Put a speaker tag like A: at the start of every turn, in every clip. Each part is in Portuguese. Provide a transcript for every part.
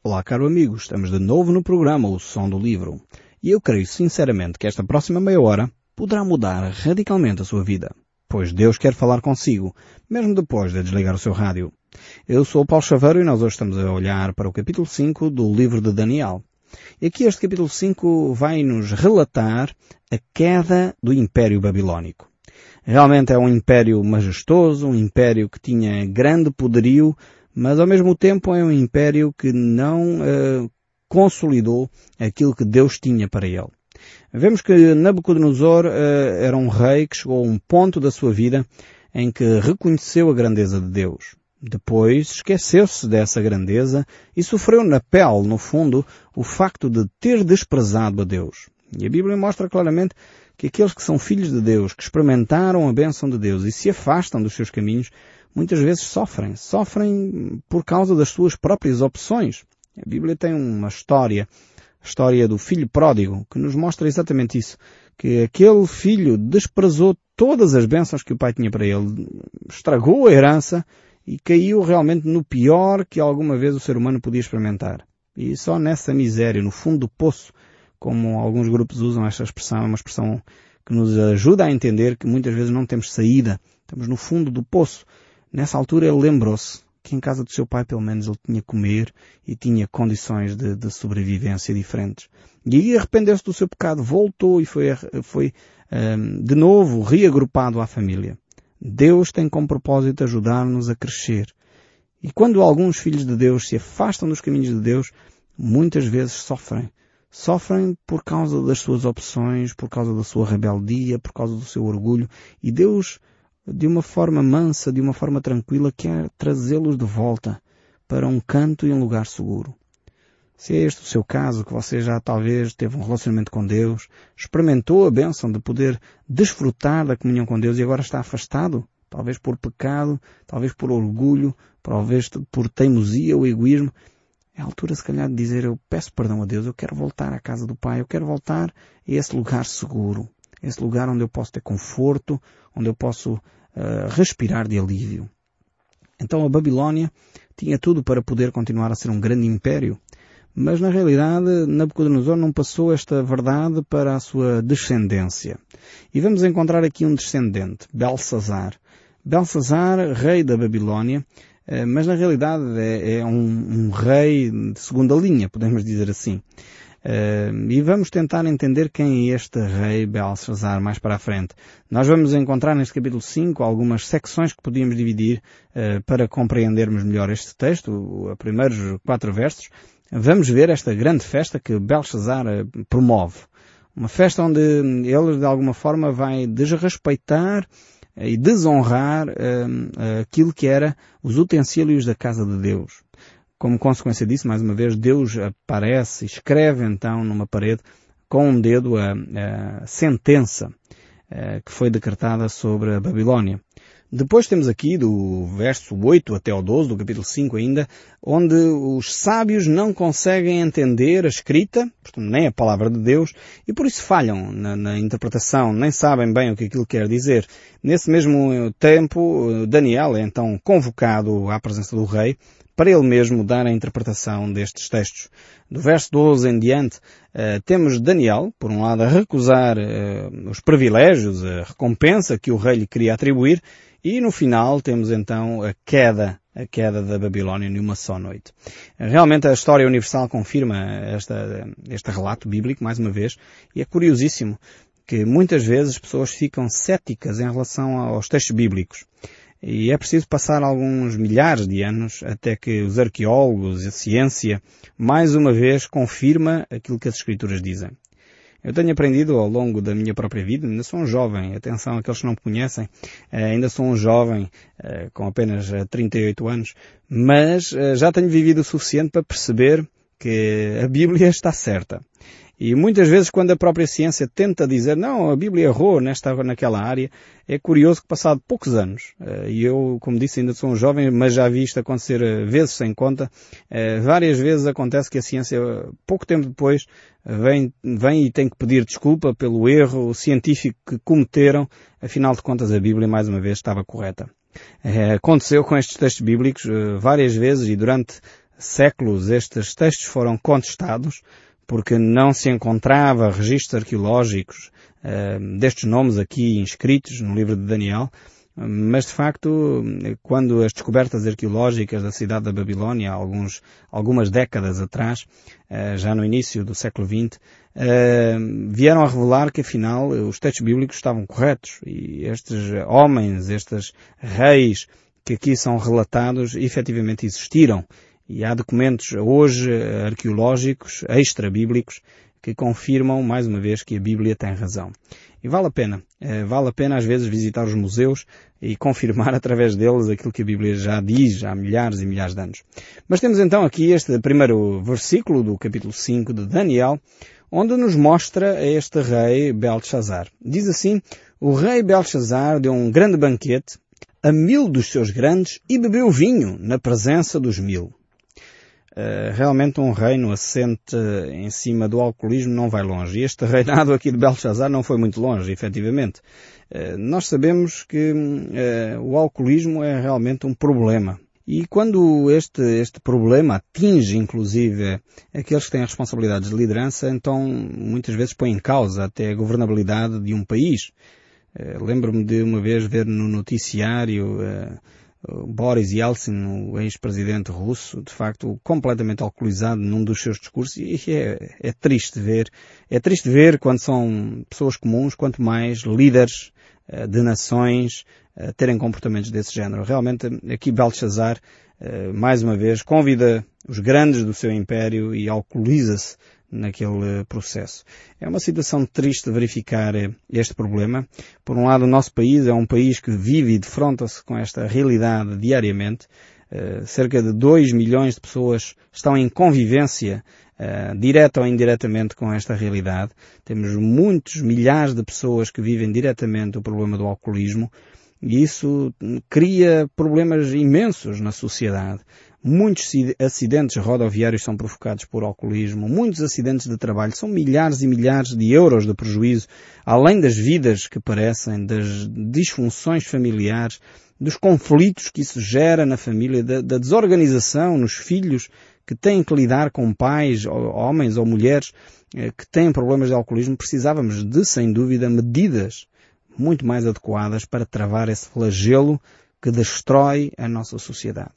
A: Olá, caro amigo, estamos de novo no programa O Som do Livro. E eu creio sinceramente que esta próxima meia hora poderá mudar radicalmente a sua vida. Pois Deus quer falar consigo, mesmo depois de desligar o seu rádio. Eu sou o Paulo Chaveiro e nós hoje estamos a olhar para o capítulo 5 do livro de Daniel. E aqui este capítulo 5 vai nos relatar a queda do Império Babilónico. Realmente é um império majestoso, um império que tinha grande poderio, mas ao mesmo tempo é um império que não uh, consolidou aquilo que Deus tinha para ele. Vemos que Nabucodonosor uh, era um rei que chegou a um ponto da sua vida em que reconheceu a grandeza de Deus. Depois esqueceu-se dessa grandeza e sofreu na pele, no fundo, o facto de ter desprezado a Deus. E a Bíblia mostra claramente que aqueles que são filhos de Deus, que experimentaram a bênção de Deus e se afastam dos seus caminhos, muitas vezes sofrem. Sofrem por causa das suas próprias opções. A Bíblia tem uma história, a história do filho pródigo, que nos mostra exatamente isso. Que aquele filho desprezou todas as bênçãos que o pai tinha para ele, estragou a herança e caiu realmente no pior que alguma vez o ser humano podia experimentar. E só nessa miséria, no fundo do poço, como alguns grupos usam esta expressão, é uma expressão que nos ajuda a entender que muitas vezes não temos saída. Estamos no fundo do poço. Nessa altura ele lembrou-se que em casa do seu pai pelo menos ele tinha comer e tinha condições de, de sobrevivência diferentes. E aí arrependeu-se do seu pecado, voltou e foi, foi um, de novo reagrupado à família. Deus tem como propósito ajudar-nos a crescer. E quando alguns filhos de Deus se afastam dos caminhos de Deus, muitas vezes sofrem. Sofrem por causa das suas opções, por causa da sua rebeldia, por causa do seu orgulho. E Deus de uma forma mansa, de uma forma tranquila, quer trazê-los de volta para um canto e um lugar seguro. Se é este o seu caso, que você já talvez teve um relacionamento com Deus, experimentou a bênção de poder desfrutar da comunhão com Deus e agora está afastado, talvez por pecado, talvez por orgulho, talvez por teimosia ou egoísmo, é a altura se calhar de dizer eu peço perdão a Deus, eu quero voltar à casa do Pai, eu quero voltar a esse lugar seguro, esse lugar onde eu posso ter conforto, onde eu posso uh, respirar de alívio. Então a Babilónia tinha tudo para poder continuar a ser um grande império, mas na realidade Nabucodonosor não passou esta verdade para a sua descendência. E vamos encontrar aqui um descendente, Belsazar. Belsazar, rei da Babilónia, eh, mas na realidade é, é um, um, rei de segunda linha, podemos dizer assim. Uh, e vamos tentar entender quem é este rei Belshazzar mais para a frente. Nós vamos encontrar neste capítulo 5 algumas secções que podíamos dividir uh, para compreendermos melhor este texto, os primeiros quatro versos. Vamos ver esta grande festa que Belshazzar uh, promove. Uma festa onde ele de alguma forma vai desrespeitar e desonrar aquilo que era os utensílios da casa de Deus. Como consequência disso, mais uma vez, Deus aparece, escreve então numa parede com um dedo a, a sentença a, que foi decretada sobre a Babilónia. Depois temos aqui do verso 8 até ao 12, do capítulo 5 ainda, onde os sábios não conseguem entender a escrita, portanto nem a palavra de Deus, e por isso falham na, na interpretação, nem sabem bem o que aquilo quer dizer. Nesse mesmo tempo, Daniel é então convocado à presença do rei para ele mesmo dar a interpretação destes textos. Do verso 12 em diante, uh, temos Daniel, por um lado, a recusar uh, os privilégios, a recompensa que o rei lhe queria atribuir, e no final temos então a queda, a queda da Babilónia em uma só noite. Realmente a história universal confirma esta, este relato bíblico, mais uma vez, e é curiosíssimo que muitas vezes pessoas ficam céticas em relação aos textos bíblicos. E é preciso passar alguns milhares de anos até que os arqueólogos e a ciência mais uma vez confirma aquilo que as escrituras dizem. Eu tenho aprendido ao longo da minha própria vida, ainda sou um jovem, atenção àqueles que não me conhecem, eh, ainda sou um jovem eh, com apenas 38 eh, anos, mas já tenho vivido o suficiente para perceber que a Bíblia está certa. E muitas vezes quando a própria ciência tenta dizer, não, a Bíblia errou nesta, naquela área, é curioso que passado poucos anos, eh, e eu, como disse, ainda sou um jovem, mas já vi isto acontecer eh, vezes sem conta, eh, várias vezes acontece que a ciência, pouco tempo depois, vem, vem e tem que pedir desculpa pelo erro científico que cometeram, afinal de contas a Bíblia mais uma vez estava correta. Aconteceu com estes textos bíblicos várias vezes e durante séculos estes textos foram contestados porque não se encontrava registros arqueológicos uh, destes nomes aqui inscritos no livro de Daniel, mas de facto, quando as descobertas arqueológicas da cidade da Babilónia, alguns, algumas décadas atrás, uh, já no início do século XX, uh, vieram a revelar que afinal os textos bíblicos estavam corretos e estes homens, estes reis que aqui são relatados, efetivamente existiram e há documentos hoje arqueológicos, extra-bíblicos, que confirmam mais uma vez que a Bíblia tem razão. E vale a pena, eh, vale a pena às vezes visitar os museus e confirmar através deles aquilo que a Bíblia já diz há milhares e milhares de anos. Mas temos então aqui este primeiro versículo do capítulo 5 de Daniel, onde nos mostra este rei Belshazzar. Diz assim, o rei Belshazzar deu um grande banquete a mil dos seus grandes e bebeu vinho na presença dos mil. Eh, realmente um reino assente em cima do alcoolismo não vai longe. E este reinado aqui de Belshazzar não foi muito longe, efetivamente. Uh, nós sabemos que uh, o alcoolismo é realmente um problema. E quando este, este problema atinge, inclusive, aqueles que têm responsabilidades de liderança, então muitas vezes põe em causa até a governabilidade de um país. Lembro-me de uma vez ver no noticiário Boris Yeltsin, o ex-presidente russo, de facto completamente alcoolizado num dos seus discursos e é, é, triste ver, é triste ver quando são pessoas comuns, quanto mais líderes uh, de nações uh, terem comportamentos desse género. Realmente aqui Belshazzar, mais uma vez, convida os grandes do seu império e alcooliza-se naquele processo. É uma situação triste verificar eh, este problema. Por um lado, o nosso país é um país que vive e defronta-se com esta realidade diariamente. Uh, cerca de 2 milhões de pessoas estão em convivência uh, direta ou indiretamente com esta realidade. Temos muitos milhares de pessoas que vivem diretamente o problema do alcoolismo e isso cria problemas imensos na sociedade. Muitos acidentes rodoviários são provocados por alcoolismo, muitos acidentes de trabalho, são milhares e milhares de euros de prejuízo, além das vidas que parecem, das disfunções familiares, dos conflitos que isso gera na família, da, da desorganização nos filhos que têm que lidar com pais, homens ou mulheres eh, que têm problemas de alcoolismo, precisávamos de, sem dúvida, medidas muito mais adequadas para travar esse flagelo que destrói a nossa sociedade.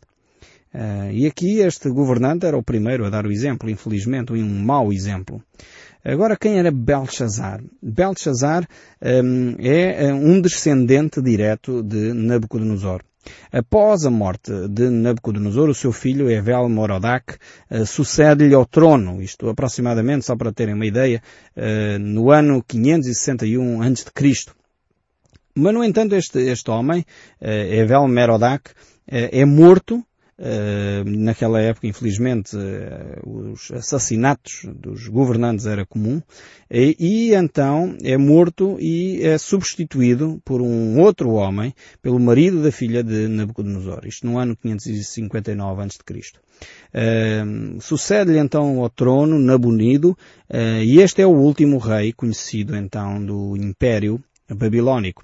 A: Uh, e aqui este governante era o primeiro a dar o exemplo, infelizmente, um mau exemplo. Agora, quem era Belshazzar? Belshazzar um, é eh, um descendente direto de Nabucodonosor. Após a morte de Nabucodonosor, o seu filho, Evel Morodak, uh, sucede-lhe ao trono, isto aproximadamente, só para terem uma ideia, uh, no ano 561 a.C. Mas, no entanto, este, este homem, Evel Merodak, é morto Uh, naquela época, infelizmente, uh, os assassinatos dos governantes era comum, e, e, então é morto e é substituído por um outro homem, pelo marido da filha de Nabucodonosor, isto no ano 559 a.C. Uh, Sucede-lhe então ao trono Nabonido, uh, e este é o último rei conhecido então do Império babilónico.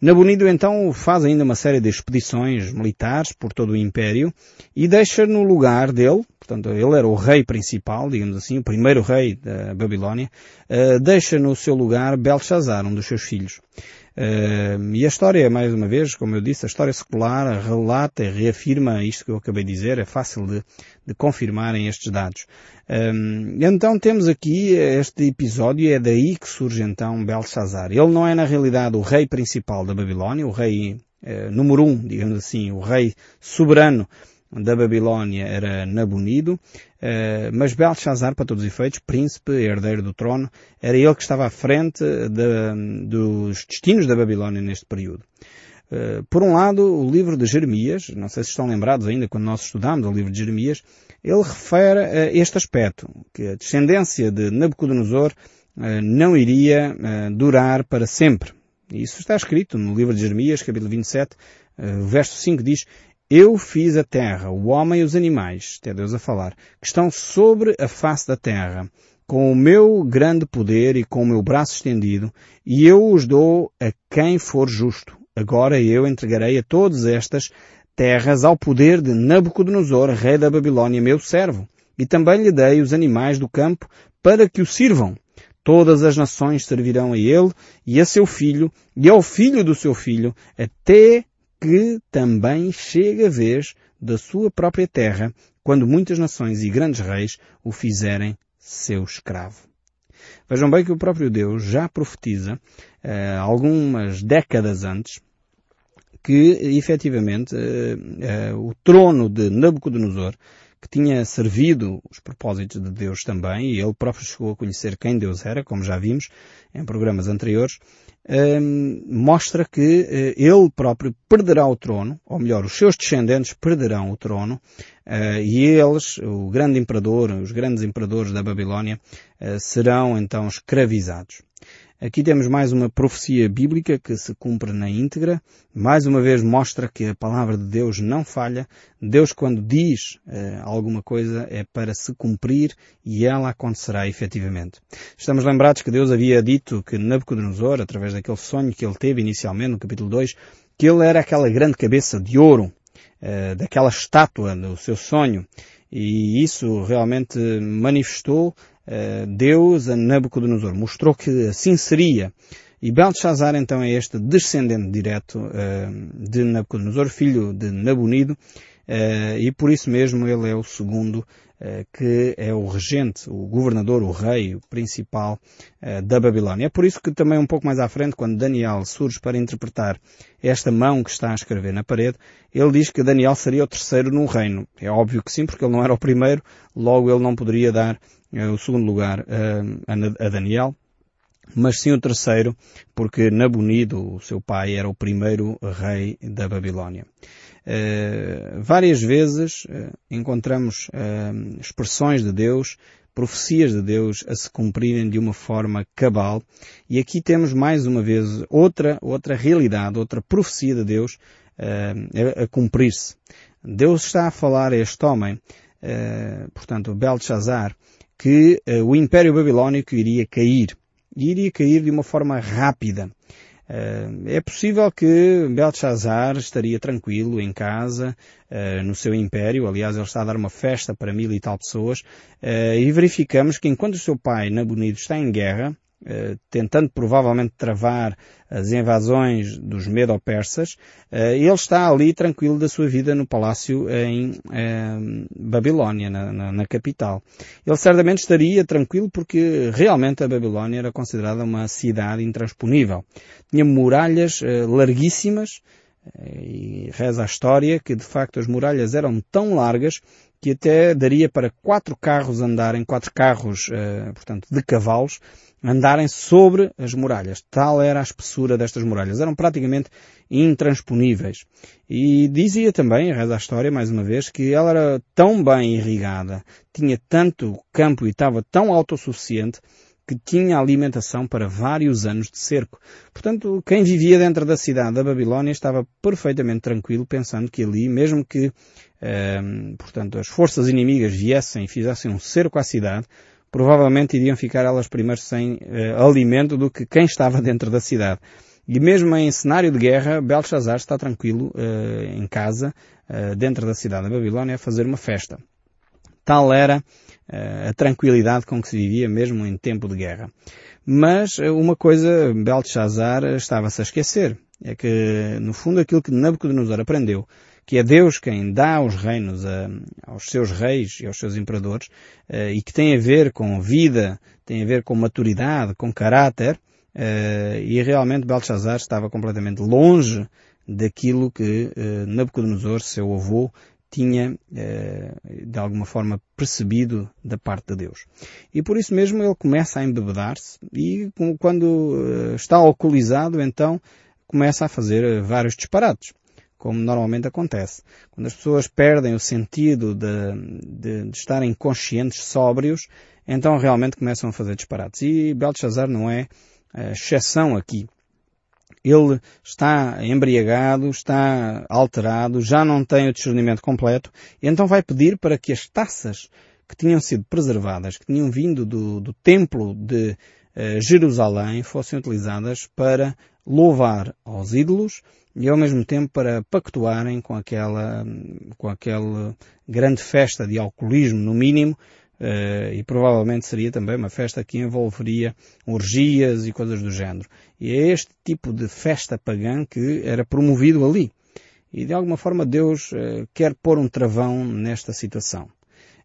A: Nabonido então faz ainda uma série de expedições militares por todo o Império e deixa no lugar dele, portanto ele era o rei principal, digamos assim, o primeiro rei da Babilónia, uh, deixa no seu lugar Belshazzar, um dos seus filhos. Uh, e a história, mais uma vez, como eu disse, a história secular relata e reafirma isto que eu acabei de dizer, é fácil de, de confirmarem estes dados. Um, então temos aqui este episódio, é daí que surge então Belshazzar. Ele não é na realidade o rei principal da Babilónia, o rei número um, digamos assim, o rei soberano da Babilónia era Nabonido, eh, mas Belshazzar, para todos os efeitos, príncipe, herdeiro do trono, era ele que estava à frente de, dos destinos da Babilónia neste período. Eh, por um lado, o livro de Jeremias, não sei se estão lembrados ainda quando nós estudámos o livro de Jeremias, ele refere a este aspecto, que a descendência de Nabucodonosor eh, não iria durar para sempre. Isso está escrito no livro de Jeremias, capítulo 27, verso 5 diz, eu fiz a terra, o homem e os animais, até Deus a falar, que estão sobre a face da terra, com o meu grande poder e com o meu braço estendido, e eu os dou a quem for justo. Agora eu entregarei a todas estas terras ao poder de Nabucodonosor, rei da Babilônia, meu servo, e também lhe dei os animais do campo para que o sirvam. Todas as nações servirão a ele e a seu filho e ao filho do seu filho, até que também chegue a vez da sua própria terra, quando muitas nações e grandes reis o fizerem seu escravo. Vejam bem que o próprio Deus já profetiza, uh, algumas décadas antes, que efetivamente uh, uh, o trono de Nabucodonosor, que tinha servido os propósitos de Deus também, e ele próprio chegou a conhecer quem Deus era, como já vimos em programas anteriores, mostra que ele próprio perderá o trono, ou melhor, os seus descendentes perderão o trono, e eles, o grande imperador, os grandes imperadores da Babilónia, serão então escravizados. Aqui temos mais uma profecia bíblica que se cumpre na íntegra. Mais uma vez mostra que a palavra de Deus não falha. Deus quando diz uh, alguma coisa é para se cumprir e ela acontecerá efetivamente. Estamos lembrados que Deus havia dito que Nabucodonosor, através daquele sonho que ele teve inicialmente no capítulo 2, que ele era aquela grande cabeça de ouro, uh, daquela estátua do seu sonho. E isso realmente manifestou eh, Deus a Nabucodonosor. Mostrou que assim seria. E Belshazzar então é este descendente direto uh, de Nabucodonosor, filho de Nabonido, e por isso mesmo ele é o segundo que é o regente, o governador, o rei, o principal da Babilónia. É por isso que também um pouco mais à frente, quando Daniel surge para interpretar esta mão que está a escrever na parede, ele diz que Daniel seria o terceiro no reino. É óbvio que sim, porque ele não era o primeiro, logo ele não poderia dar o segundo lugar a Daniel, mas sim o terceiro, porque Nabonido, o seu pai, era o primeiro rei da Babilónia. Uh, várias vezes uh, encontramos uh, expressões de Deus, profecias de Deus a se cumprirem de uma forma cabal, e aqui temos mais uma vez outra, outra realidade, outra profecia de Deus a, a cumprir-se. Deus está a falar a este homem, portanto, Belshazzar, que o Império Babilónico iria cair. E iria cair de uma forma rápida. Eh, é possível que Belshazzar estaria tranquilo em casa, eh, no seu império, aliás ele está a dar uma festa para mil e tal pessoas, eh, e verificamos que enquanto o seu pai, Nabonido, está em guerra, tentando provavelmente travar as invasões dos Medo-Persas, eh, ele está ali tranquilo da sua vida no palácio em eh, Babilónia, na, na, na, capital. Ele certamente estaria tranquilo porque realmente a Babilónia era considerada uma cidade intransponível. Tinha muralhas larguíssimas, e reza a história que de facto as muralhas eram tão largas que até daria para quatro carros andarem, quatro carros, portanto, de cavalos, andarem sobre as muralhas. Tal era a espessura destas muralhas. Eram praticamente intransponíveis. E dizia também, reza a história mais uma vez, que ela era tão bem irrigada, tinha tanto campo e estava tão autossuficiente que tinha alimentação para vários anos de cerco. Portanto, quem vivia dentro da cidade da Babilónia estava perfeitamente tranquilo, pensando que ali, mesmo que, eh, portanto, as forças inimigas viessem e fizessem um cerco à cidade, provavelmente iriam ficar elas primeiro sem uh, alimento do que quem estava dentro da cidade. E mesmo em cenário de guerra, Belshazzar está tranquilo uh, em casa, uh, dentro da cidade da Babilónia, a fazer uma festa. Tal era a tranquilidade com que se vivia mesmo em tempo de guerra. Mas uma coisa Belshazzar estava-se a esquecer. É que, no fundo, aquilo que Nabucodonosor aprendeu que é Deus quem dá os reinos a, aos seus reis e aos seus imperadores, uh, e que tem a ver com vida, tem a ver com maturidade, com caráter, uh, e realmente Belshazzar estava completamente longe daquilo que Nabucodonosor, seu avô, tinha de alguma forma percebido da parte de Deus. E por isso mesmo ele começa a embebedar-se e quando está alcoolizado então começa a fazer vários disparates como normalmente acontece. Quando as pessoas perdem o sentido de, de, de, estarem conscientes, sóbrios, então realmente começam a fazer disparates. E Belshazzar não é a exceção aqui. Ele está embriagado, está alterado, já não tem o discernimento completo, e então vai pedir para que as taças que tinham sido preservadas, que tinham vindo do, do templo de uh, Jerusalém, fossem utilizadas para louvar aos ídolos e ao mesmo tempo para pactuarem com aquela, com aquela grande festa de alcoolismo, no mínimo, Uh, e provavelmente seria também uma festa que envolveria orgias e coisas do género. E é este tipo de festa pagã que era promovido ali. E de alguma forma Deus uh, quer pôr um travão nesta situação.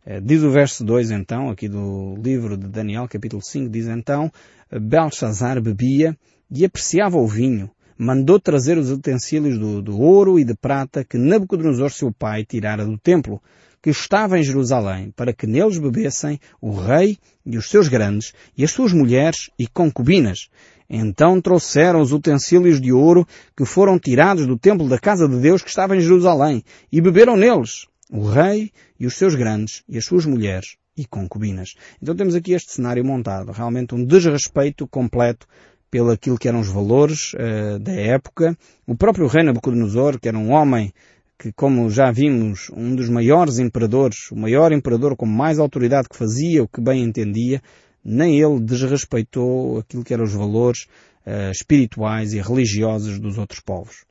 A: Uh, diz o verso 2 então, aqui do livro de Daniel, capítulo 5, diz então, Belshazzar bebia e apreciava o vinho, mandou trazer os utensílios do, do ouro e de prata que Nabucodonosor seu pai tirara do templo, que estava em Jerusalém, para que neles bebessem o rei e os seus grandes, e as suas mulheres e concubinas. Então trouxeram os utensílios de ouro que foram tirados do templo da casa de Deus que estava em Jerusalém, e beberam neles o rei e os seus grandes, e as suas mulheres e concubinas. Então temos aqui este cenário montado, realmente um desrespeito completo pelo aquilo que eram os valores uh, da época. O próprio rei Nabucodonosor, que era um homem que, como já vimos, um dos maiores imperadores, o maior imperador com mais autoridade que fazia o que bem entendia, nem ele desrespeitou aquilo que eram os valores uh, espirituais e religiosos dos outros povos.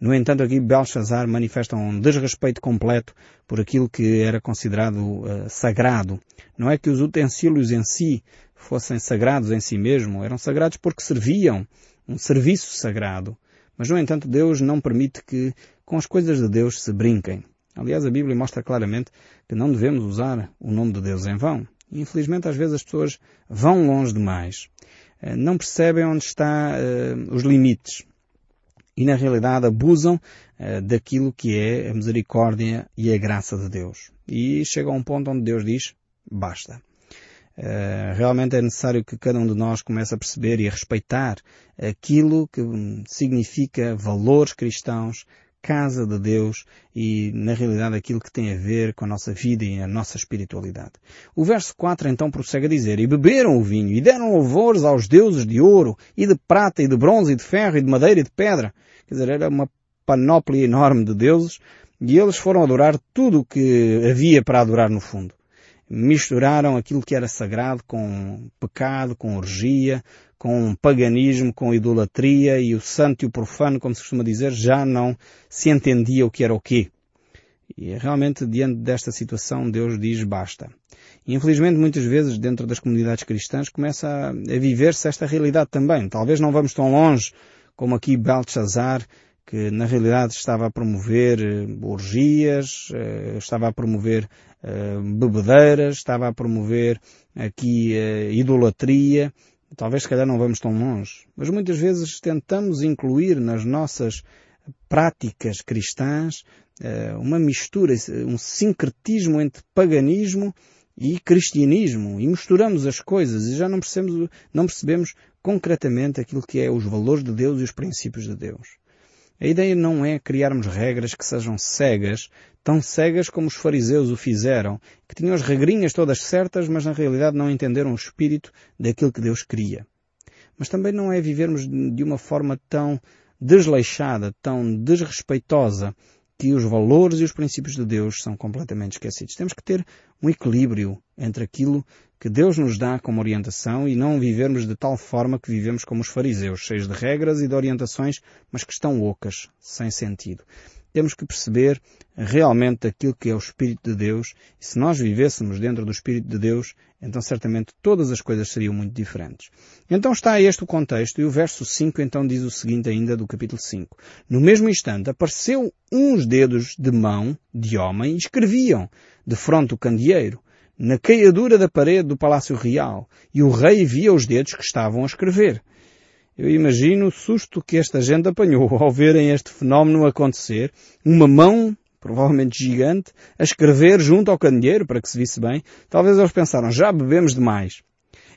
A: No entanto, aqui Belshazzar manifesta um desrespeito completo por aquilo que era considerado uh, sagrado. Não é que os utensílios em si fossem sagrados em si mesmo, eram sagrados porque serviam um serviço sagrado. Mas, no entanto, Deus não permite que com as coisas de Deus se brinquem. Aliás, a Bíblia mostra claramente que não devemos usar o nome de Deus em vão. Infelizmente, às vezes as pessoas vão longe demais. Eh, não percebem onde estão uh, os limites. E, na realidade, abusam uh, daquilo que é a misericórdia e a graça de Deus. E chega a um ponto onde Deus diz, basta. Uh, realmente é necessário que cada um de nós comece a perceber e a respeitar aquilo que significa valores cristãos, casa de Deus e, na realidade, aquilo que tem a ver com a nossa vida e a nossa espiritualidade. O verso 4 então prossegue a dizer, E beberam o vinho, e deram louvores aos deuses de ouro, e de prata, e de bronze, e de ferro, e de madeira, e de pedra. Quer dizer, era uma panóplia enorme de deuses, e eles foram adorar tudo o que havia para adorar no fundo misturaram aquilo que era sagrado com pecado, com orgia, com paganismo, com idolatria e o santo e o profano, como se costuma dizer, já não se entendia o que era o quê. E realmente, diante desta situação, Deus diz basta. E infelizmente, muitas vezes, dentro das comunidades cristãs, começa a, a viver-se esta realidade também. Talvez não vamos tão longe como aqui Belshazzar, que na realidade estava a promover eh, orgias, eh, estava a promover eh, bebedeiras, estava a promover aqui idolatria. Talvez se calhar não vamos tão longe, mas muitas vezes tentamos incluir nas nossas práticas cristãs uma mistura, um sincretismo entre paganismo e cristianismo e misturamos as coisas e já não percebemos, não percebemos concretamente aquilo que é os valores de Deus e os princípios de Deus. A ideia não é criarmos regras que sejam cegas, tão cegas como os fariseus o fizeram, que tinham as regrinhas todas certas, mas na realidade não entenderam o espírito daquilo que Deus queria. Mas também não é vivermos de uma forma tão desleixada, tão desrespeitosa, que os valores e os princípios de Deus são completamente esquecidos. Temos que ter um equilíbrio entre aquilo que Deus nos dá como orientação e não vivermos de tal forma que vivemos como os fariseus, cheios de regras e de orientações, mas que estão ocas, sem sentido temos que perceber realmente aquilo que é o Espírito de Deus e se nós vivêssemos dentro do Espírito de Deus, então certamente todas as coisas seriam muito diferentes. Então está este o contexto e o verso 5 então diz o seguinte ainda do capítulo 5. No mesmo instante apareceu uns dedos de mão de homem e escreviam de fronte o candeeiro na caiadura da parede do palácio real e o rei via os dedos que estavam a escrever. Eu imagino o susto que esta gente apanhou ao verem este fenómeno acontecer. Uma mão, provavelmente gigante, a escrever junto ao candeeiro para que se visse bem. Talvez eles pensaram, já bebemos demais.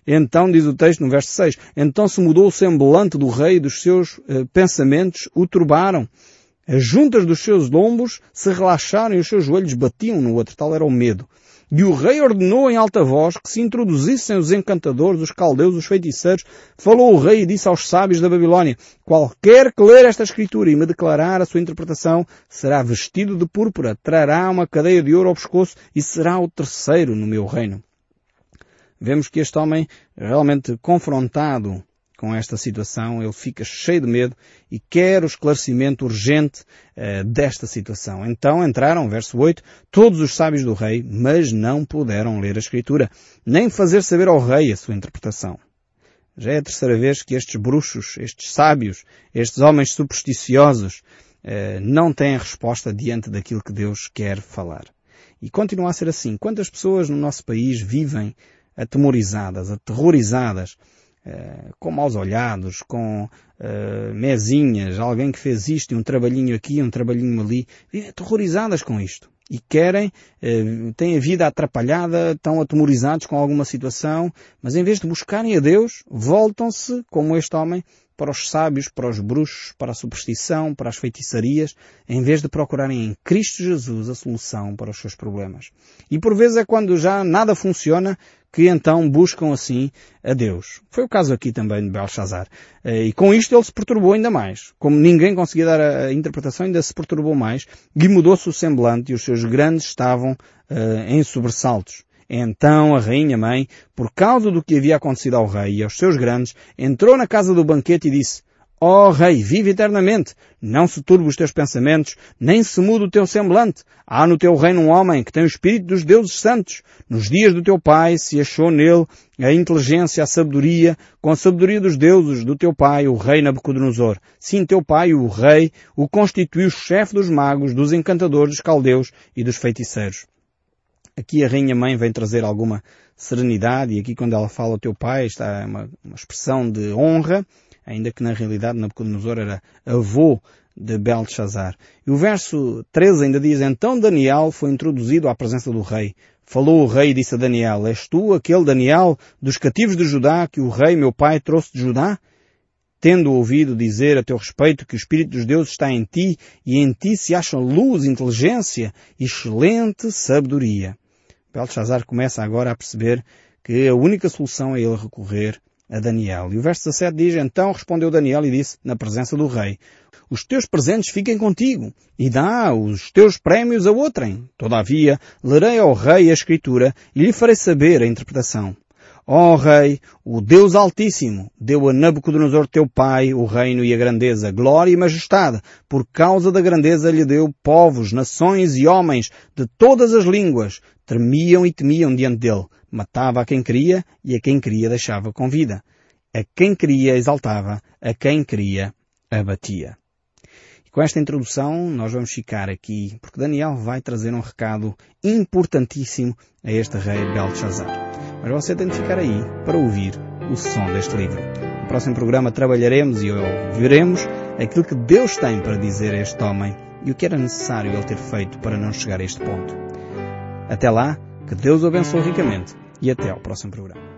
A: Então, diz o texto no verso 6, então se mudou o semblante do rei dos seus uh, pensamentos o turbaram. As juntas dos seus lombos se relaxaram e os seus joelhos batiam no outro. Tal era o medo. E o rei ordenou em alta voz que se introduzissem os encantadores, os caldeus, os feiticeiros. Falou o rei e disse aos sábios da Babilónia, qualquer que ler esta escritura e me declarar a sua interpretação, será vestido de púrpura, trará uma cadeia de ouro ao pescoço e será o terceiro no meu reino. Vemos que este homem, realmente confrontado com esta situação, ele fica cheio de medo e quer o esclarecimento urgente uh, desta situação. Então entraram, verso 8, todos os sábios do rei, mas não puderam ler a escritura, nem fazer saber ao rei a sua interpretação. Já é a terceira vez que estes bruxos, estes sábios, estes homens supersticiosos, uh, não têm resposta diante daquilo que Deus quer falar. E continua a ser assim. Quantas pessoas no nosso país vivem atemorizadas, aterrorizadas, uh, com maus olhados, com uh, mesinhas, alguém que fez isto e um trabalhinho aqui, um trabalhinho ali, aterrorizadas com isto. E querem, uh, têm a vida atrapalhada, estão atemorizados com alguma situação, mas em vez de buscarem a Deus, voltam-se, como este homem, para os sábios, para os bruxos, para a superstição, para as feitiçarias, em vez de procurarem em Cristo Jesus a solução para os seus problemas. E por vezes é quando já nada funciona que então buscam assim a Deus. Foi o caso aqui também de Belshazzar. Eh, e com isto ele se perturbou ainda mais. Como ninguém conseguia dar a interpretação, ainda se perturbou mais e mudou-se o semblante e os seus grandes estavam uh, em sobressaltos. Então a rainha mãe, por causa do que havia acontecido ao rei e aos seus grandes, entrou na casa do banquete e disse, Ó oh, rei, vive eternamente. Não se turbe os teus pensamentos, nem se mude o teu semblante. Há no teu reino um homem que tem o espírito dos deuses santos. Nos dias do teu pai se achou nele a inteligência, a sabedoria, com a sabedoria dos deuses do teu pai, o rei Nabucodonosor. Sim, teu pai, o rei, o constituiu chefe dos magos, dos encantadores, dos caldeus e dos feiticeiros. Aqui a Rainha Mãe vem trazer alguma serenidade e aqui quando ela fala o teu pai está uma, uma expressão de honra, ainda que na realidade Nabucodonosor era avô de Belshazzar. E o verso 13 ainda diz, Então Daniel foi introduzido à presença do rei. Falou o rei e disse a Daniel, És tu aquele Daniel dos cativos de Judá que o rei meu pai trouxe de Judá? Tendo ouvido dizer a teu respeito que o Espírito dos deuses está em ti e em ti se acham luz, inteligência e excelente sabedoria. Belshazzar começa agora a perceber que a única solução é ele recorrer a Daniel. E o verso 17 diz, Então respondeu Daniel e disse, na presença do rei, Os teus presentes fiquem contigo, e dá os teus prémios a outrem. Todavia, lerei ao rei a escritura e lhe farei saber a interpretação. Ó oh, Rei, o Deus Altíssimo deu a Nabucodonosor teu pai o reino e a grandeza, glória e majestade. Por causa da grandeza lhe deu povos, nações e homens de todas as línguas. Tremiam e temiam diante dele. Matava a quem queria e a quem queria deixava com vida. A quem queria exaltava, a quem queria abatia. Com esta introdução, nós vamos ficar aqui, porque Daniel vai trazer um recado importantíssimo a este rei Belshazzar. Mas você tem de ficar aí para ouvir o som deste livro. No próximo programa trabalharemos e veremos aquilo que Deus tem para dizer a este homem e o que era necessário ele ter feito para não chegar a este ponto. Até lá, que Deus o abençoe ricamente e até ao próximo programa.